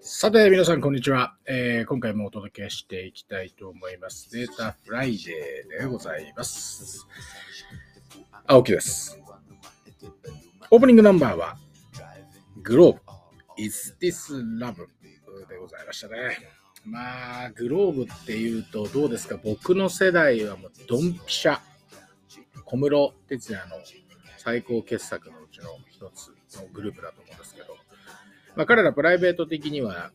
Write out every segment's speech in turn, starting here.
さて、皆さん、こんにちは、えー今回もお届けしていきたいと思います。 Data Friday でございます。青木です。オープニングナンバーは、 globe、Is This Love でございましたね。まあ、 globe っていうとどうですか？僕の世代はもうドンピシャ。小室哲哉の最高傑作のうちの一つのグループだと思うんです、まあ、彼らプライベート的には、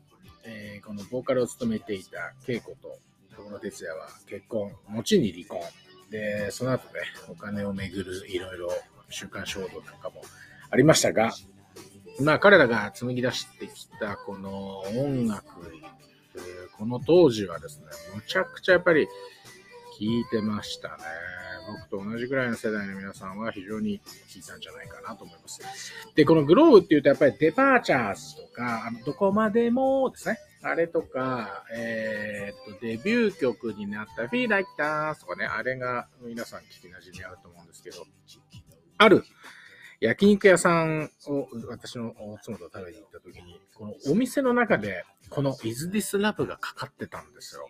えーこのボーカルを務めていた恵子と小室哲哉は結婚、後に離婚。で、その後ね、お金をめぐるいろいろ週刊衝動なんかもありましたが、まあ彼らが紡ぎ出してきたこの音楽、この当時はですね、むちゃくちゃやっぱり聴いてましたね。僕と同じぐらいの世代の皆さんは非常に聴いたんじゃないかなと思います。で、このグローブっていうとやっぱりデパーチャーズとか、あのどこまでもですね、あれとか、えーっと、デビュー曲になった Feel Like That とかね、あれが皆さん聞き馴染みあると思うんですけど、ある焼肉屋さんを私の妻と食べに行った時に、このお店の中で、この Is This Love がかかってたんですよ。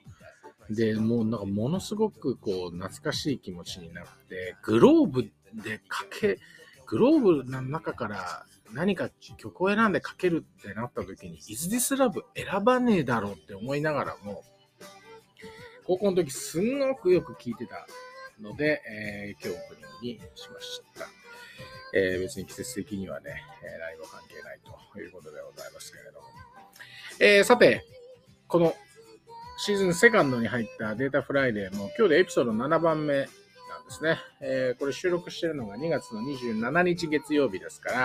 で、もうなんかものすごくこう懐かしい気持ちになって、グローブでかけ、グローブの中から何か曲を選んでかけるってなった時に、Is This Love 選ばねえだろうって思いながらも、高校の時すんごくよく聴いてたので、えー今日オープニングにしました。えー別に季節的にはね、えー何も関係ないということでございますけれども。えーさて、この season second に入った Data Friday も今日でエピソード7番目なんですね。えーこれ収録してるのが2月の27日月曜日ですから、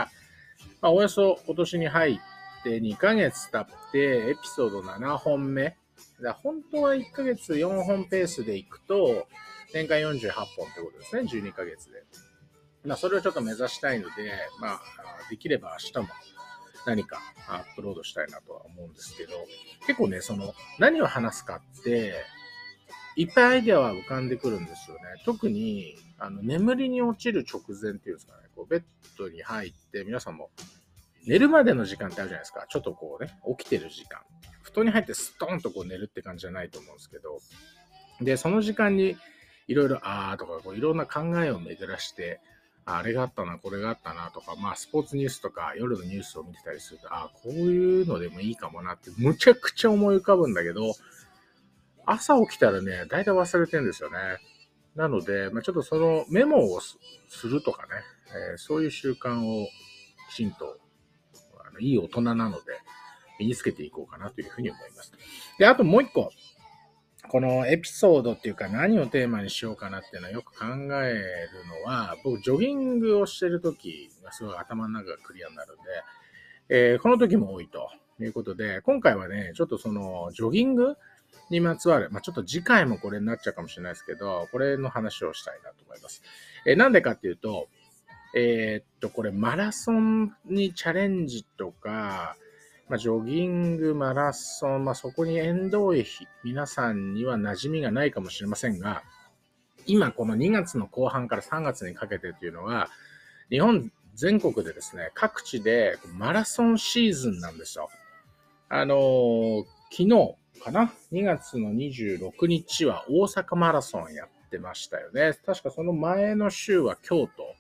まあ、およそ今年に入って2ヶ月経ってエピソード7本目。だ本当は1ヶ月4本ペースでいくと、年間48本ってことですね、12ヶ月で。まあ、それをちょっと目指したいので、まあ、できれば明日も何かアップロードしたいなとは思うんですけど、結構ね、その、何を話すかって、いっぱいアイデアは浮かんでくるんですよね。特に、あの、眠りに落ちる直前っていうんですかね、こう、ベッドに入って、皆さんも、寝るまでの時間ってあるじゃないですか。ちょっとこうね、起きてる時間。布団に入ってストーンとこう寝るって感じじゃないと思うんですけど、で、その時間に、いろいろ、あーとか、こういろんな考えを巡らして、あれがあったな、これがあったなとか、まあ、スポーツニュースとか、夜のニュースを見てたりすると、ああ、こういうのでもいいかもなって、むちゃくちゃ思い浮かぶんだけど、朝起きたらね、大体忘れてるんですよね。なので、まあ、ちょっとそのメモをすするとかね、えーそういう習慣をきちんと、あのいい大人なので、身につけていこうかなというふうに思います。で、あともう一個、このエピソードっていうか何をテーマにしようかなっていうのはよく考えるのは、僕ジョギングをしてるときがすごい頭の中がクリアになるんで、えーこの時も多いということで、今回はね、ちょっとそのジョギングにまつわる、まあ、ちょっと次回もこれになっちゃうかもしれないですけど、これの話をしたいなと思います。えーなんでかっていうと、えーっと、これマラソンにチャレンジとか、まあ、ジョギング、マラソン、まあ、そこに縁遠い皆さんには馴染みがないかもしれませんが、今この2月の後半から3月にかけてというのは、日本全国でですね、各地でマラソンシーズンなんですよ。あのー昨日かな ?2 月の26日は大阪マラソンやってましたよね。確かその前の週は京都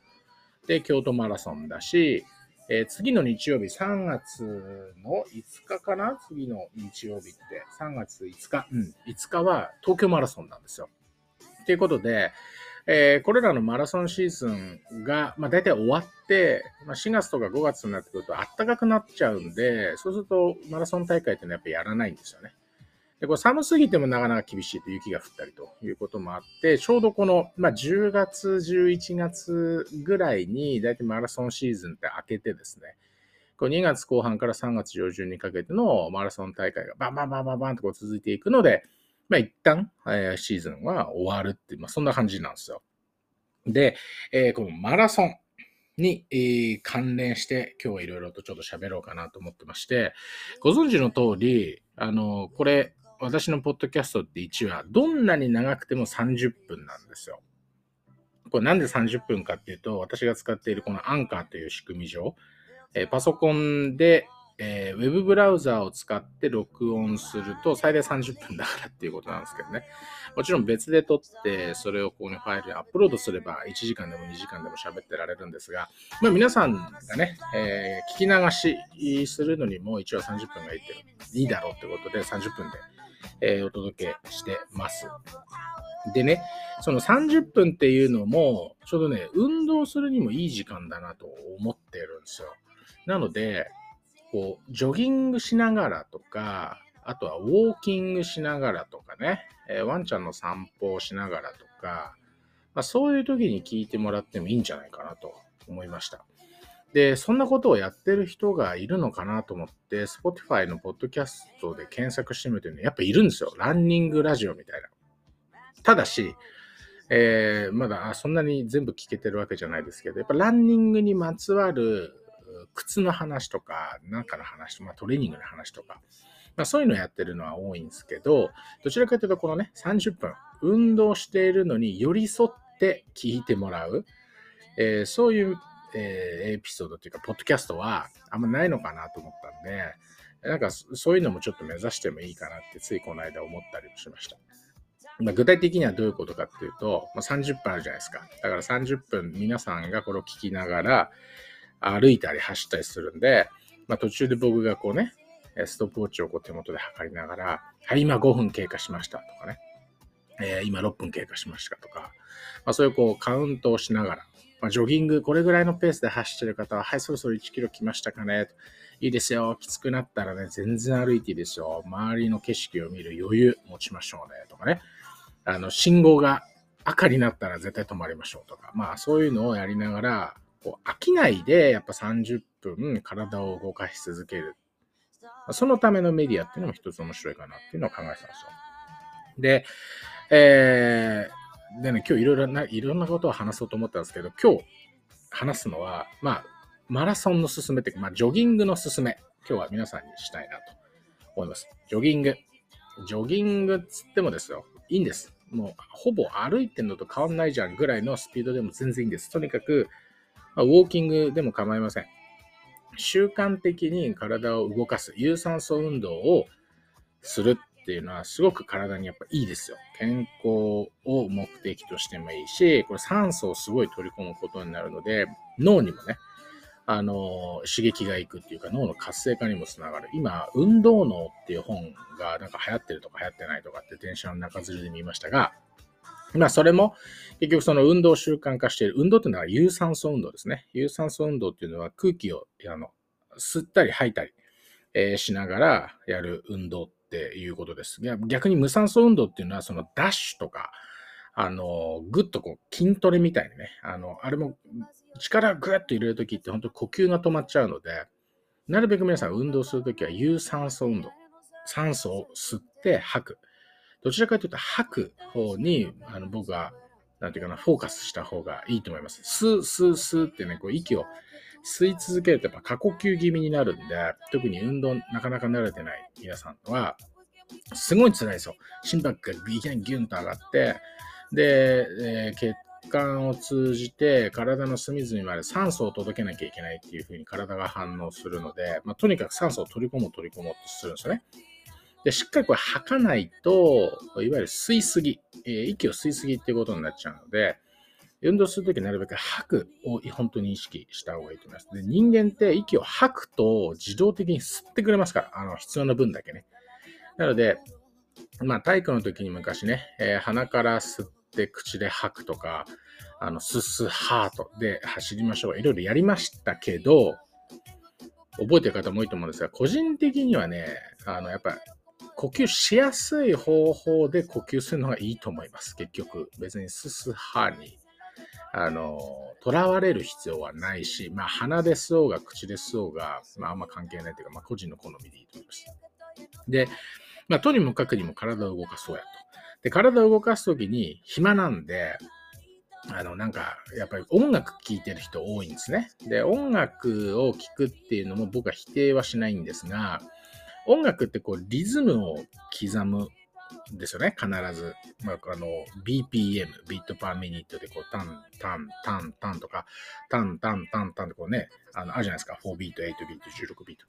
で京都マラソンだし、えー次の日曜日、3月の5日かな？次の日曜日って。3月5日。うん。5日は東京マラソンなんですよ。ということで、えーこれらのマラソンシーズンが、まあ、大体終わって、まあ、4月とか5月になってくると暖かくなっちゃうんで、そうするとマラソン大会ってのはやっぱやらないんですよね。で、これ寒すぎてもなかなか厳しいと雪が降ったりということもあって、ちょうどこの、まあ、10月、11月ぐらいに大体マラソンシーズンって明けてですね、こう2月後半から3月上旬にかけてのマラソン大会がバンバンバンバンバンとこう続いていくので、まあ一旦、えーシーズンは終わるっていう、まあそんな感じなんですよ。で、えーこのマラソンに、えー関連して今日はいろいろとちょっと喋ろうかなと思ってまして、ご存知の通り、あの、これ、私のポッドキャストって1話、どんなに長くても30分なんですよ。これなんで30分かっていうと、私が使っているこのアンカーという仕組み上、えパソコンで、えー、ウェブブラウザーを使って録音すると最大30分だからっていうことなんですけどね。もちろん別で撮って、それをここにファイルにアップロードすれば1時間でも2時間でも喋ってられるんですが、まあ皆さんがね、えー、聞き流しするのにも一応30分がいいっていいだろうってことで30分で、えー、お届けしてます。でね、その30分っていうのも、ちょうどね、運動するにもいい時間だなと思ってるんですよ。なので、こう、ジョギングしながらとか、あとはウォーキングしながらとかね、えー、ワンちゃんの散歩をしながらとか、まあ、そういう時に聞いてもらってもいいんじゃないかなと思いました。で、そんなことをやってる人がいるのかなと思って、Spotify のポッドキャストで検索してみると、ね、やっぱいるんですよ。ランニングラジオみたいな。ただし、えー、まだそんなに全部聞けてるわけじゃないですけど、やっぱランニングにまつわる靴の話とか、なんかの話とか、まあ、トレーニングの話とか、まあ、そういうのをやってるのは多いんですけど、どちらかというとこのね、30分、運動しているのに寄り添って聞いてもらう、えー、そういう、えー、エピソードというか、ポッドキャストはあんまないのかなと思ったんで、なんかそういうのもちょっと目指してもいいかなってついこの間思ったりもしました。ま、具体的にはどういうことかっていうと、まあ、30分あるじゃないですか。だから30分皆さんがこれを聞きながら歩いたり走ったりするんで、まあ、途中で僕がこうね、ストップウォッチをこう手元で測りながら、はい、今5分経過しましたとかね、えー、今6分経過しましたとか、まあ、そういうこうカウントをしながら、まあ、ジョギング、これぐらいのペースで走ってる方は、はい、そろそろ1キロ来ましたかねいいですよ。きつくなったらね、全然歩いていいですよ。周りの景色を見る余裕持ちましょうね。とかね。あの、信号が赤になったら絶対止まりましょうとか。まあ、そういうのをやりながら、こう飽きないで、やっぱ30分体を動かし続けるそのためのメディアっていうのも一つ面白いかなっていうのを考えてたんですよ。で、えー、でね、今日いろいろな、いろんなことを話そうと思ったんですけど、今日話すのは、まあ、マラソンのすすめっていうか、まあ、ジョギングのすすめ、今日は皆さんにしたいなと思います。ジョギング。ジョギングっつってもですよ、いいんです。もう、ほぼ歩いてんのと変わんないじゃんぐらいのスピードでも全然いいんです。とにかく、まあ、ウォーキングでも構いません。習慣的に体を動かす、有酸素運動をするっていうのはすごく体にやっぱいいですよ。健康を目的としてもいいし、これ酸素をすごい取り込むことになるので、脳にもね、あの、刺激がいくっていうか脳の活性化にもつながる。今、運動脳っていう本がなんか流行ってるとか流行ってないとかって電車の中吊りで見ましたが、まあ、それも、結局その運動習慣化している。運動っていうのは有酸素運動ですね。有酸素運動っていうのは空気をあの吸ったり吐いたり、えー、しながらやる運動ていうことです。逆に無酸素運動っていうのは、そのダッシュとか、あの、ぐっとこう筋トレみたいにね、あの、あれも力ぐっと入れるときって本当呼吸が止まっちゃうので、なるべく皆さん運動するときは有酸素運動。酸素を吸って吐く。どちらかというと吐く方に、あの僕は、なんていうかな、フォーカスした方がいいと思います。スー、スー、スーってね、こう息を吸い続けるとやっぱ過呼吸気味になるんで、特に運動なかなか慣れてない皆さんは、すごい辛いですよ。心拍がいきなりギュンと上がって、で、えー、血管を通じて体の隅々まで酸素を届けなきゃいけないっていう風に体が反応するので、まあ、とにかく酸素を取り込もう取り込もうとするんですよね。で、しっかりこれ吐かないと、いわゆる吸いすぎ、えー、息を吸いすぎっていうことになっちゃうので、運動するときなるべく吐くを本当に意識した方がいいと思います。で人間って息を吐くと自動的に吸ってくれますから、あの必要な分だけね。なので、まあ体育の時に昔ね、えー、鼻から吸って口で吐くとか、あの、すすハートで走りましょう。いろいろやりましたけど、覚えてる方も多いと思うんですが、個人的にはね、あの、やっぱ呼吸しやすい方法で呼吸するのがいいと思います。結局、別にすすはに、あの、囚われる必要はないし、まあ、鼻で吸おうが口で吸おうが、まあ、あんま関係ないというか、まあ、個人の好みでいいと思います。で、まあ、とにもかくにも体を動かそうやと。で、体を動かすときに暇なんで、あの、なんか、やっぱり音楽聴いてる人多いんですね。で、音楽を聴くっていうのも僕は否定はしないんですが、音楽ってこうリズムを刻むですよね、必ず。まあ、あの、BPM、ビートパーミニットで、こう、タン、タン、タン、タンとか、タン、タン、タン、タンってこうね、あの、あるじゃないですか。4ビート、8ビート、16ビート。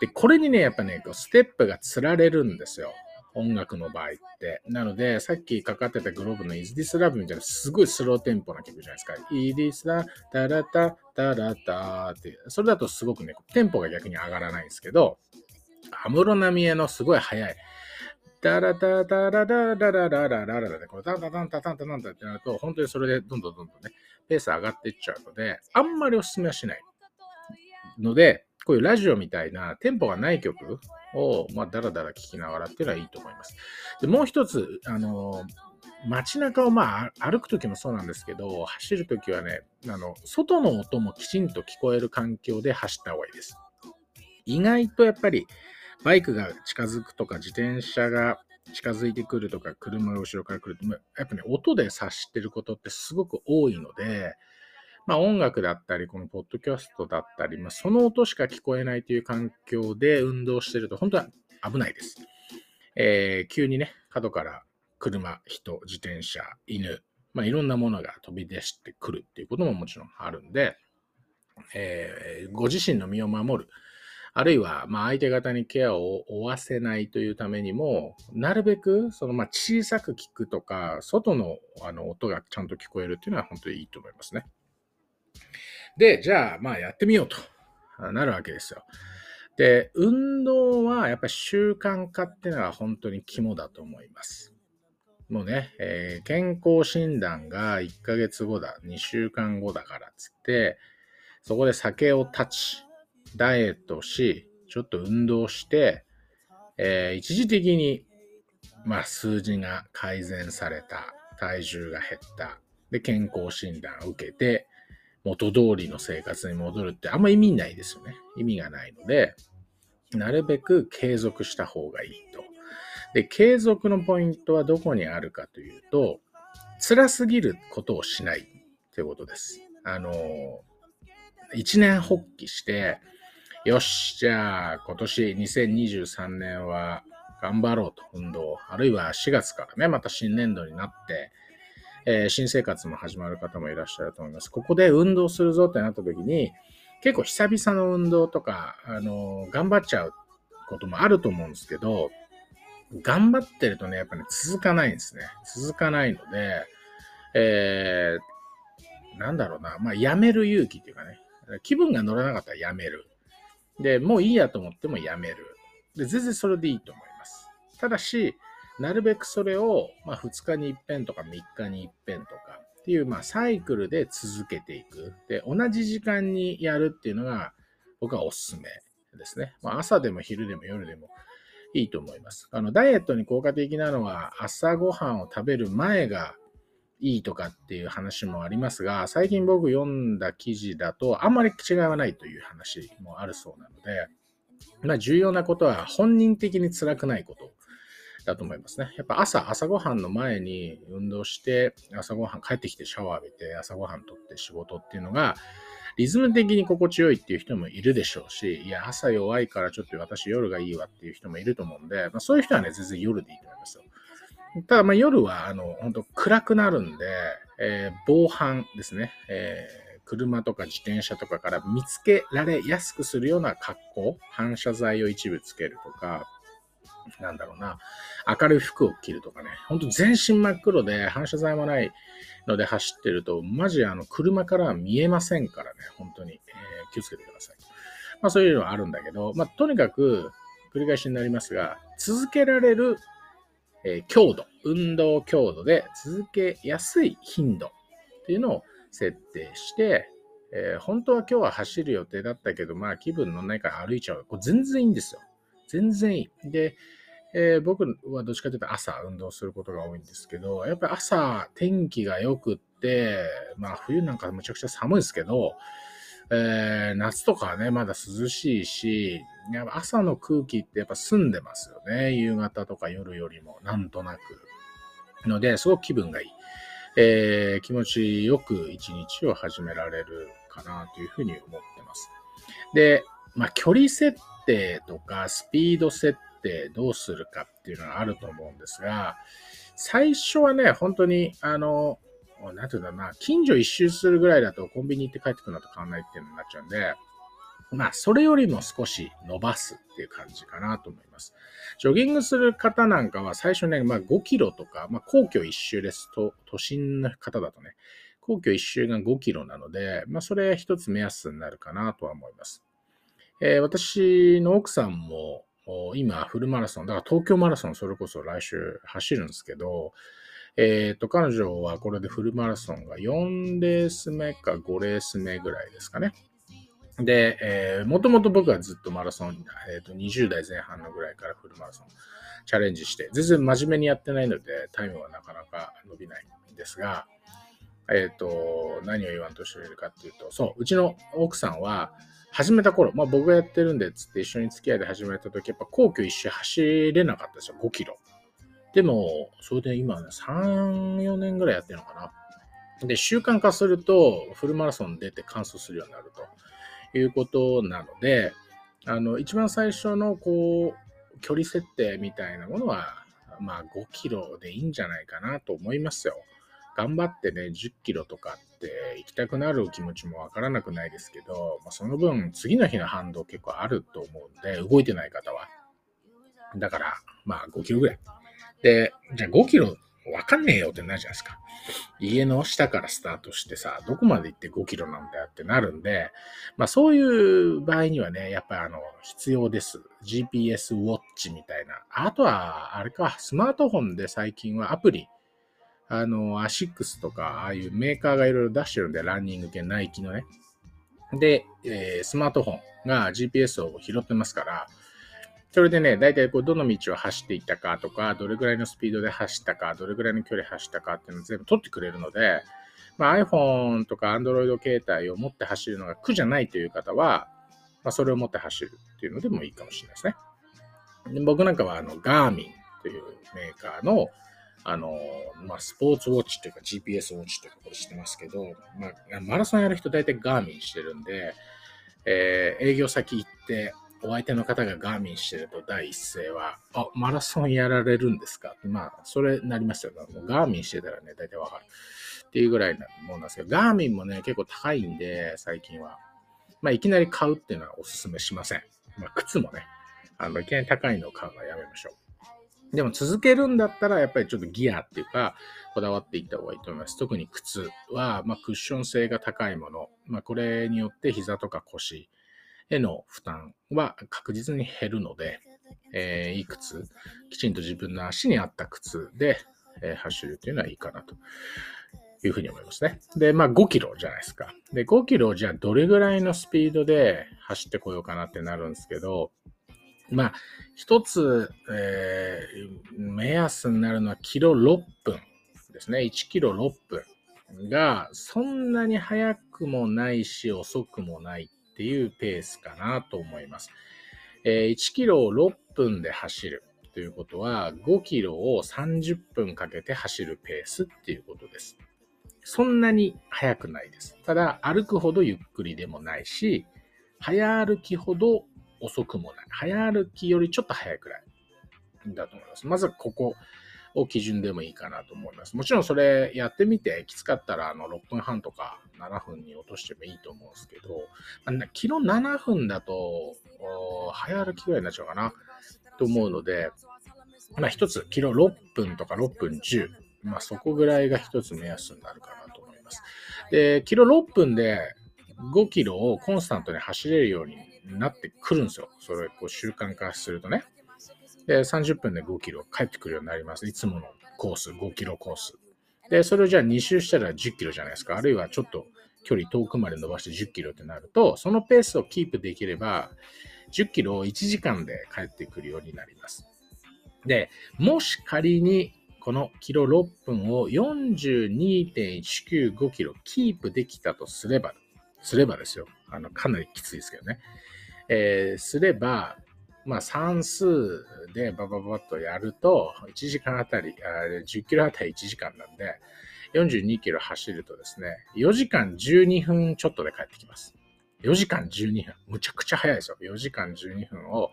で、これにね、やっぱね、こうステップが釣られるんですよ。音楽の場合って。なので、さっきかかってたグローブの Is This Love みたいなすごいスローテンポな曲じゃないですか。Is This Love, タラタ、タラタって。それだとすごくね、テンポが逆に上がらないんですけど、安室奈美恵のすごい速い。ダラダダラダラララララララで、これタンタタンタタンタタンタってなると、本当にそれでどんどんどんどんね、ペース上がっていっちゃうので、あんまりお勧めはしない。ので、こういうラジオみたいなテンポがない曲を、まあ、だらだら聴きながらっていうのはいいと思います。で、もう一つ、あの、街中をまあ歩くときもそうなんですけど、走るときはね、あの、外の音もきちんと聞こえる環境で走った方がいいです。意外とやっぱりバイクが近づくとか、自転車が近づいてくるとか、車が後ろから来ると、やっぱね、音で察してることってすごく多いので、まあ音楽だったり、このポッドキャストだったり、まあその音しか聞こえないという環境で運動してると、本当は危ないです。えー、急にね、角から車、人、自転車、犬、まあいろんなものが飛び出してくるっていうことももちろんあるんで、えー、ご自身の身を守る。あるいは、まあ、相手方にケアを負わせないというためにも、なるべく、その、まあ、小さく聞くとか、外の、あの、音がちゃんと聞こえるっていうのは本当にいいと思いますね。で、じゃあ、まあ、やってみようとなるわけですよ。で、運動はやっぱり習慣化っていうのが本当に肝だと思います。もうね、えー、健康診断が1ヶ月後だ、2週間後だからっつって、そこで酒を断ち、ダイエットし、ちょっと運動して、えー、一時的に、まあ、数字が改善された、体重が減った、で、健康診断を受けて、元通りの生活に戻るってあんま意味ないですよね。意味がないので、なるべく継続した方がいいと。で、継続のポイントはどこにあるかというと、辛すぎることをしないということです。あの、一年発起して、よし、じゃあ今年2023年は頑張ろうと、運動。あるいは4月からね、また新年度になって、えー、新生活も始まる方もいらっしゃると思います。ここで運動するぞってなった時に、結構久々の運動とか、あのー、頑張っちゃうこともあると思うんですけど、頑張ってるとね、やっぱね、続かないんですね。続かないので、えー、なんだろうな、まあ、やめる勇気っていうかね、気分が乗らなかったらやめる。で、もういいやと思ってもやめる。で、全然それでいいと思います。ただし、なるべくそれを、まあ、2日に一遍とか3日に一遍とかっていう、まあ、サイクルで続けていく。で、同じ時間にやるっていうのが、僕はおすすめですね。まあ、朝でも昼でも夜でもいいと思います。あの、ダイエットに効果的なのは、朝ごはんを食べる前がいいとかっていう話もありますが、最近僕読んだ記事だと、あんまり違いはないという話もあるそうなので、まあ、重要なことは本人的に辛くないことだと思いますね。やっぱ朝、朝ごはんの前に運動して、朝ごはん帰ってきてシャワー浴びて、朝ごはんとって仕事っていうのが、リズム的に心地よいっていう人もいるでしょうし、いや、朝弱いからちょっと私夜がいいわっていう人もいると思うんで、まあ、そういう人はね、全然夜でいいと思いますよ。ただ、ま、夜は、あの、本当暗くなるんで、えー、防犯ですね、えー、車とか自転車とかから見つけられやすくするような格好、反射材を一部つけるとか、なんだろうな、明るい服を着るとかね、ほんと全身真っ黒で反射材もないので走ってると、マジあの車からは見えませんからね、本当に、えー、気をつけてください。まあそういうのはあるんだけど、まあとにかく繰り返しになりますが、続けられるえ、強度、運動強度で続けやすい頻度っていうのを設定して、えー、本当は今日は走る予定だったけど、まあ気分乗んないから歩いちゃう。これ全然いいんですよ。全然いい。で、えー、僕はどっちかというと朝運動することが多いんですけど、やっぱり朝天気が良くって、まあ冬なんかむちゃくちゃ寒いですけど、えー、夏とかはね、まだ涼しいし、やっぱ朝の空気ってやっぱ澄んでますよね。夕方とか夜よりも、なんとなく。ので、すごく気分がいい。えー、気持ちよく一日を始められるかなというふうに思ってます。で、まあ、距離設定とかスピード設ってどうするかっていうのはあると思うんですが、最初はね、本当に、あの、なんていうんだろうな、近所一周するぐらいだとコンビニ行って帰ってくるのと変わんないっていうのになっちゃうんで、まあ、それよりも少し伸ばすっていう感じかなと思います。ジョギングする方なんかは最初ね、まあ5キロとか、まあ皇居一周ですと、都心の方だとね、皇居一周が5キロなので、まあそれ一つ目安になるかなとは思います。えー、私の奥さんも今フルマラソン、だから東京マラソンそれこそ来週走るんですけど、えっ、ー、と、彼女はこれでフルマラソンが4レース目か5レース目ぐらいですかね。で、えー、もともと僕はずっとマラソン、え、ー、と、20代前半のぐらいからフルマラソンチャレンジして、全然真面目にやってないので、タイムはなかなか伸びないんですが、えっ、ー、と、何を言わんとしているかっていうと、そう、うちの奥さんは、始めた頃、まあ僕がやってるんで、つって一緒に付き合いで始めた時、やっぱ皇居一周走れなかったですよ、5キロ。でも、それで今ね、3、4年ぐらいやってるのかな。で、習慣化すると、フルマラソン出て完走するようになると。いうことなので、あの、一番最初の、こう、距離設定みたいなものは、まあ5キロでいいんじゃないかなと思いますよ。頑張ってね、10キロとかって行きたくなる気持ちもわからなくないですけど、まあ、その分次の日の反動結構あると思うんで、動いてない方は。だから、まあ5キロぐらい。で、じゃあ5キロわかんねえよってなるじゃないですか。家の下からスタートしてさ、どこまで行って5キロなんだよってなるんで、まあそういう場合にはね、やっぱりあの、必要です。GPS ウォッチみたいな。あとは、あれか、スマートフォンで最近はアプリ、あの、アシックスとか、ああいうメーカーがいろいろ出してるんで、ランニング系、ナイキのね。で、えー、スマートフォンが GPS を拾ってますから、それでね、大体こうどの道を走っていったかとか、どれぐらいのスピードで走ったか、どれぐらいの距離走ったかっていうのを全部取ってくれるので、まあ、iPhone とか Android 携帯を持って走るのが苦じゃないという方は、まあ、それを持って走るっていうのでもいいかもしれないですね。で僕なんかはあの Garmin というメーカーのあの、まあ、スポーツウォッチというか GPS ウォッチということしてますけど、まあ、マラソンやる人大体 Garmin してるんで、えー、営業先行ってお相手の方がガーミンしてると第一声は、あ、マラソンやられるんですか？まあ、それなりますよ、もうガーミンしてたらね、大体わかる。っていうぐらいなもんなんですけど、ガーミンもね、結構高いんで、最近は。まあ、いきなり買うっていうのはお勧めしません。まあ、靴もね、あの、いきなり高いのを買うのはやめましょう。でも続けるんだったら、やっぱりちょっとギアっていうか、こだわっていった方がいいと思います。特に靴は、まあ、クッション性が高いもの。まあ、これによって膝とか腰、への負担は確実に減るので、えー、いい靴、きちんと自分の足に合った靴で、えー、走るというのはいいかなというふうに思いますね。で、まあ5キロじゃないですか。で、5キロじゃあどれぐらいのスピードで走ってこようかなってなるんですけど、まあ、一つ、えー、目安になるのはキロ6分ですね。1キロ6分がそんなに速くもないし遅くもないっていうペースかなと思います。えー、1キロを6分で走るということは、5キロを30分かけて走るペースっていうことです。そんなに速くないです。ただ、歩くほどゆっくりでもないし、早歩きほど遅くもない。早歩きよりちょっと早いくらいだと思います。まずここを基準でもいいかなと思います。もちろんそれやってみてきつかったらあの6分半とか7分に落としてもいいと思うんですけど、キロ7分だと早歩きぐらいになっちゃうかなと思うので、まあ一つキロ6分とか6分10、まあそこぐらいが一つ目安になるかなと思います。で、キロ6分で5キロをコンスタントに走れるようになってくるんですよ。それこう習慣化するとね。で、30分で5キロ帰ってくるようになります。いつものコース、5キロコース。で、それをじゃあ2周したら10キロじゃないですか。あるいはちょっと距離遠くまで伸ばして10キロってなると、そのペースをキープできれば、10キロを1時間で帰ってくるようになります。で、もし仮にこのキロ6分を42.195キロキープできたとすれば、すればですよ。あの、かなりきついですけどね。えー、すれば、まあ、算数でバババッとやると、1時間あたり、10キロあたり1時間なんで、42キロ走るとですね、4時間12分ちょっとで帰ってきます。4時間12分。むちゃくちゃ早いですよ。4時間12分を、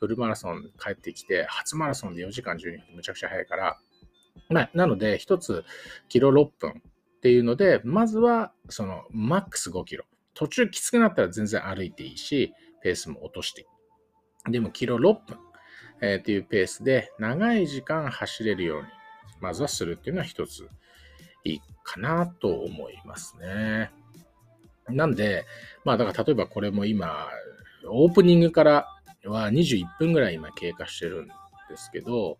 フルマラソン帰ってきて、初マラソンで4時間12分むちゃくちゃ速いから、まあ、なので、一つ、キロ6分っていうので、まずは、その、マックス5キロ。途中きつくなったら全然歩いていいし、ペースも落としていい。でも、キロ6分、えー、っていうペースで、長い時間走れるように、まずはするっていうのは一ついいかなと思いますね。なんで、まあだから例えばこれも今、オープニングからは21分ぐらい今経過してるんですけど、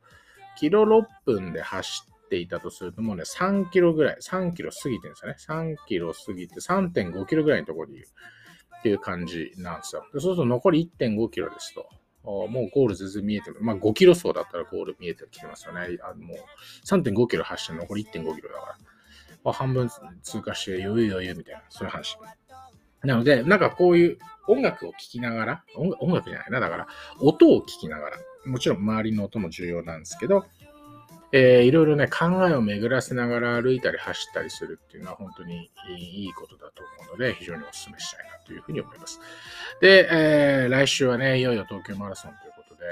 キロ6分で走っていたとするともうね、3キロぐらい、3キロ過ぎてるんですよね。3キロ過ぎて3.5キロぐらいのところにいるっていう感じなんですよ。でそうすると残り1.5キロですと。もうゴール全然見えてる。まあ5キロ走だったらゴール見えてきてますよね。あもう3.5キロ走って残り1.5キロだから。まあ、半分通過して余裕余裕みたいな、そういう話。なので、なんかこういう音楽を聴きながら、音楽じゃないな、だから、音を聴きながら、もちろん周りの音も重要なんですけど、えー、いろいろね、考えを巡らせながら歩いたり走ったりするっていうのは本当にいいことだと思うので、非常にお勧めしたいなというふうに思います。で、えー、来週はね、いよいよ東京マラソンということで、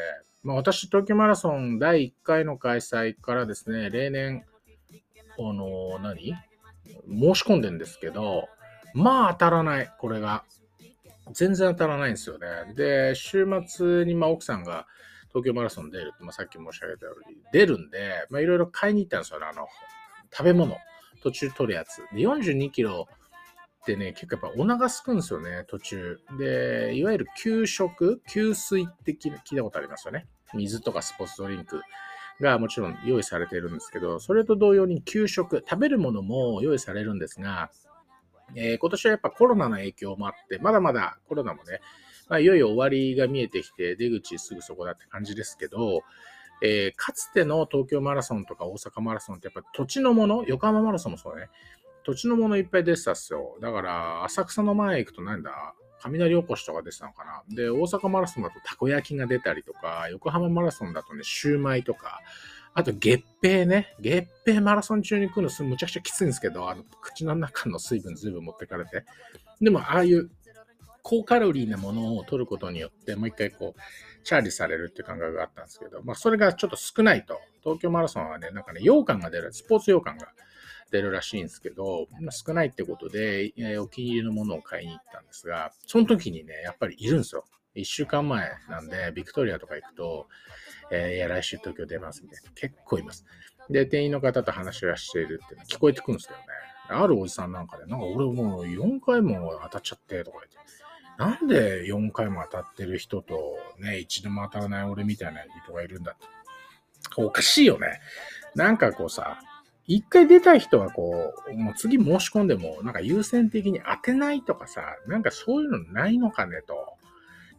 まあ、私、東京マラソン第1回の開催からですね、例年、あの、何？申し込んでんですけど、まあ当たらない、これが。全然当たらないんですよね。で、週末にまあ奥さんが東京マラソン出る、まあ、さっき申し上げたように出るんで、まあいろいろ買いに行ったんですよね。あの、食べ物。途中取るやつ。で、42キロってね、結構やっぱお腹すくんですよね、途中。で、いわゆる給食、給水って聞いたことありますよね。水とかスポーツドリンクがもちろん用意されてるんですけど、それと同様に給食、食べるものも用意されるんですが、えー、今年はやっぱコロナの影響もあって、まだまだコロナもね、まあ、いよいよ終わりが見えてきて、出口すぐそこだって感じですけど、えー、かつての東京マラソンとか大阪マラソンってやっぱ土地のもの、横浜マラソンもそうね、土地のものいっぱい出てたっすよ。だから、浅草の前行くとなんだ、雷おこしとか出てたのかな。で、大阪マラソンだとたこ焼きが出たりとか、横浜マラソンだとね、シューマイとか、あと、月餅ね。月餅マラソン中に食うのむちゃくちゃきついんですけど、あの、口の中の水分ずいぶん持ってかれて。でも、ああいう高カロリーなものを取ることによって、もう一回こう、チャージされるっていう感覚があったんですけど、まあ、それがちょっと少ないと。東京マラソンはね、なんかね、羊羹が出る、スポーツ羊羹が出るらしいんですけど、ま、少ないってことで、えお気に入りのものを買いに行ったんですが、その時にね、やっぱりいるんですよ。一週間前なんで、ビクトリアとか行くと、えー、いや、来週東京出ますみたいな。結構います。で、店員の方と話をしているっていうの聞こえてくるんですけどね。あるおじさんなんかで、なんか俺もう4回も当たっちゃってとか言って。なんで4回も当たってる人とね、一度も当たらない俺みたいな人がいるんだって。おかしいよね。なんかこうさ、一回出た人はこう、もう次申し込んでも、なんか優先的に当てないとかさ、なんかそういうのないのかねと。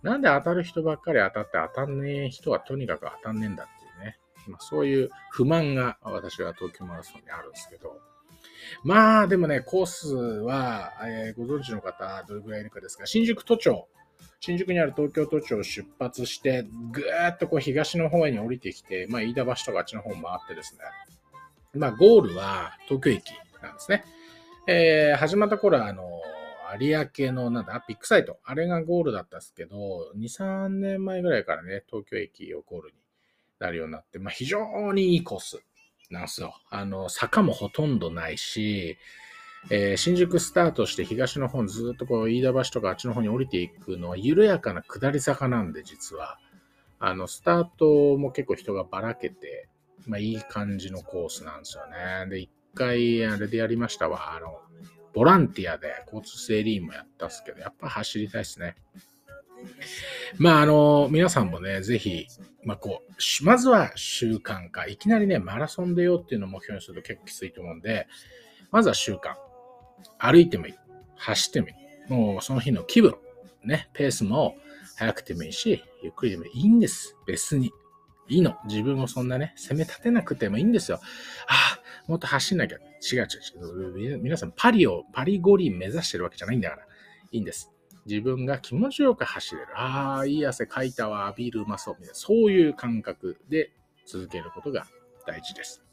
なんで当たる人ばっかり当たって当たんねえ人はとにかく当たんねえんだっていうね。まあ、そういう不満が私は東京マラソンにあるんですけど。まあでもね、コースは、えー、ご存知の方どれぐらいいるかですが、新宿都庁、新宿にある東京都庁を出発して、ぐーっとこう東の方へに降りてきて、まあ飯田橋とかあっちの方を回ってですね、まあゴールは東京駅なんですね。えー、始まった頃はあの、有明のなんだ、ビッグサイト。あれがゴールだったんですけど、2、3年前ぐらいからね、東京駅をゴールになるようになって、まあ非常にいいコースなんですよ。あの、坂もほとんどないし、えー、新宿スタートして東の方にずっとこう、飯田橋とかあっちの方に降りていくのは緩やかな下り坂なんで、実は。あの、スタートも結構人がばらけて、まあいい感じのコースなんですよね。で、一回あれでやりましたわ。あの、ボランティアで交通整理員もやったっすけど、やっぱ走りたいっすね。まあ、あの、皆さんもね、ぜひ、まあ、こう、まずは習慣化。いきなりね、マラソンでよっていうのを目標にすると結構きついと思うんで、まずは習慣。歩いてもいい。走ってもいい。もうその日の気分。ね、ペースも速くてもいいし、ゆっくりでもいいんです。別に。いいの。自分をそんなね、攻め立てなくてもいいんですよ。ああ、もっと走んなきゃ。違う違う違う。皆さんパリを、パリ五輪目指してるわけじゃないんだから。いいんです。自分が気持ちよく走れる。ああ、いい汗かいたわ。ビールうまそう。みたいな。そういう感覚で続けることが大事です。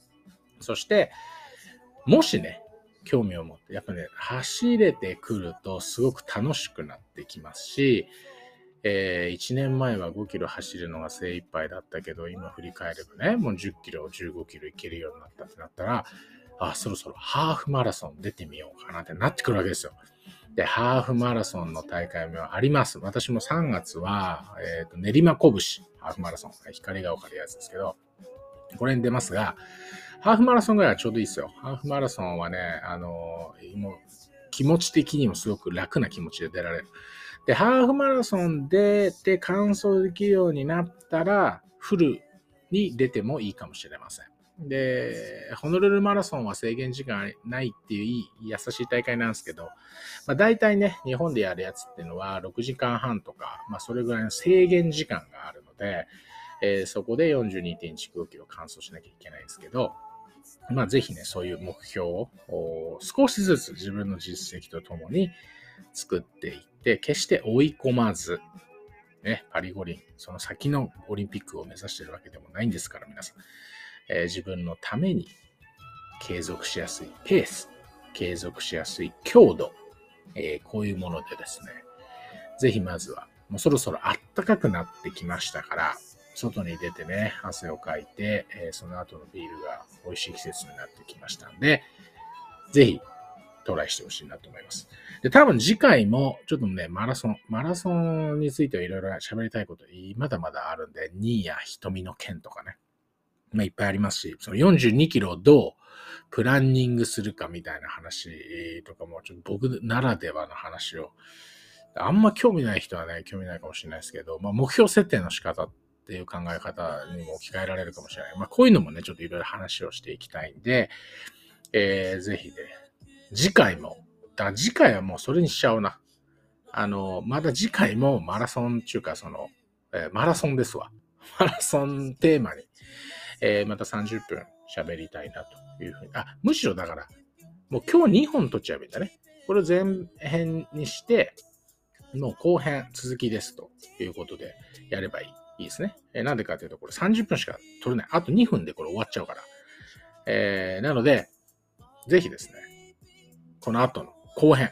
そして、もしね、興味を持って、やっぱね、走れてくるとすごく楽しくなってきますし、えー、1年前は5キロ走るのが精一杯だったけど、今振り返ればね、もう10キロ、15キロいけるようになったってなったら、あ、そろそろハーフマラソン出てみようかなってなってくるわけですよ。で、ハーフマラソンの大会もあります。私も3月は、えっ、ー、と、練馬拳、ハーフマラソン、光が丘でやつですけど、これに出ますが、ハーフマラソンぐらいはちょうどいいですよ。ハーフマラソンはね、あの、もう気持ち的にもすごく楽な気持ちで出られる。で、ハーフマラソンで、で、完走できるようになったら、フルに出てもいいかもしれません。で、ホノルルマラソンは制限時間ないっていういい優しい大会なんですけど、まあ、大体ね、日本でやるやつっていうのは6時間半とか、まあ、それぐらいの制限時間があるので、えー、そこで42.195キロ完走しなきゃいけないんですけど、まあ、ぜひね、そういう目標を少しずつ自分の実績とともに作っていって、決して追い込まず、ね、パリ五輪、その先のオリンピックを目指してるわけでもないんですから、皆さん。えー、自分のために継続しやすいペース、継続しやすい強度、えー、こういうものでですね、ぜひまずは、もうそろそろ暖かくなってきましたから、外に出てね、汗をかいて、えー、その後のビールが美味しい季節になってきましたんで、ぜひトライしてほしいなと思います。で、多分次回も、ちょっとね、マラソン、マラソンについてはいろいろ喋りたいこと、まだまだあるんで、ニーヤ瞳の剣とかね、まあ、いっぱいありますし、その42キロをどうプランニングするかみたいな話とかも、ちょっと僕ならではの話を、あんま興味ない人はね、興味ないかもしれないですけど、まあ、目標設定の仕方っていう考え方にも置き換えられるかもしれない。まあ、こういうのもね、ちょっといろいろ話をしていきたいんで、えー、ぜひね、次回も、だ次回はもうそれにしちゃうな。あの、まだ次回もマラソン中か、その、えー、マラソンですわ。マラソンテーマにえー、また30分喋りたいなというふうに。あ、むしろだから、もう今日2本撮っちゃえばいいんだね。これを前編にして、もう後編続きですということでやればいい。いいですね。えー、なんでかというと、これ30分しか撮れない。あと2分でこれ終わっちゃうから。えー、なので、ぜひですね、この後の後編。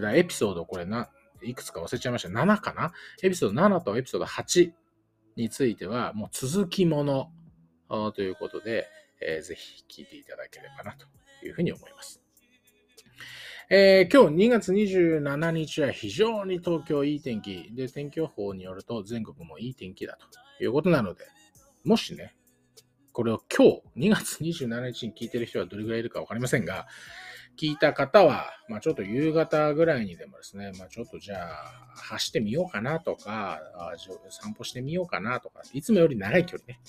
だエピソードこれな、いくつか忘れちゃいました。7かな？エピソード7とエピソード8については、もう続きものあということで、えー、ぜひ聞いていただければなというふうに思います。えー、今日2月27日は非常に東京いい天気で、天気予報によると全国もいい天気だということなので、もしね、これを今日2月27日に聞いてる人はどれぐらいいるかわかりませんが、聞いた方は、まあ、ちょっと夕方ぐらいにでもですね、まあ、ちょっとじゃあ走ってみようかなとか、散歩してみようかなとか、いつもより長い距離ね、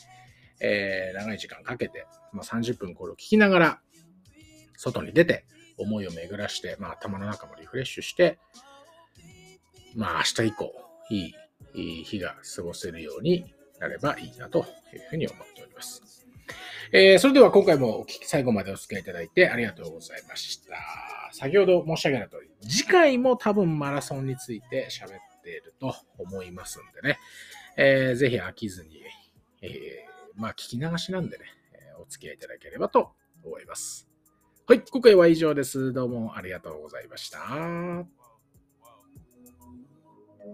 えー、長い時間かけて、まあ、30分これを聞きながら、外に出て、思いを巡らして、まあ、頭の中もリフレッシュして、まあ、明日以降、いいいい日が過ごせるようになればいいなというふうに思っております。えー、それでは今回もお聞き最後までお付き合いいただいてありがとうございました。先ほど申し上げた通り、次回も多分マラソンについて喋っていると思いますんでね、えー、ぜひ飽きずに、えーまあ、聞き流しなんでね、え、お付き合いいただければと思います。はい、今回は以上です。どうもありがとうございました。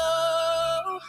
know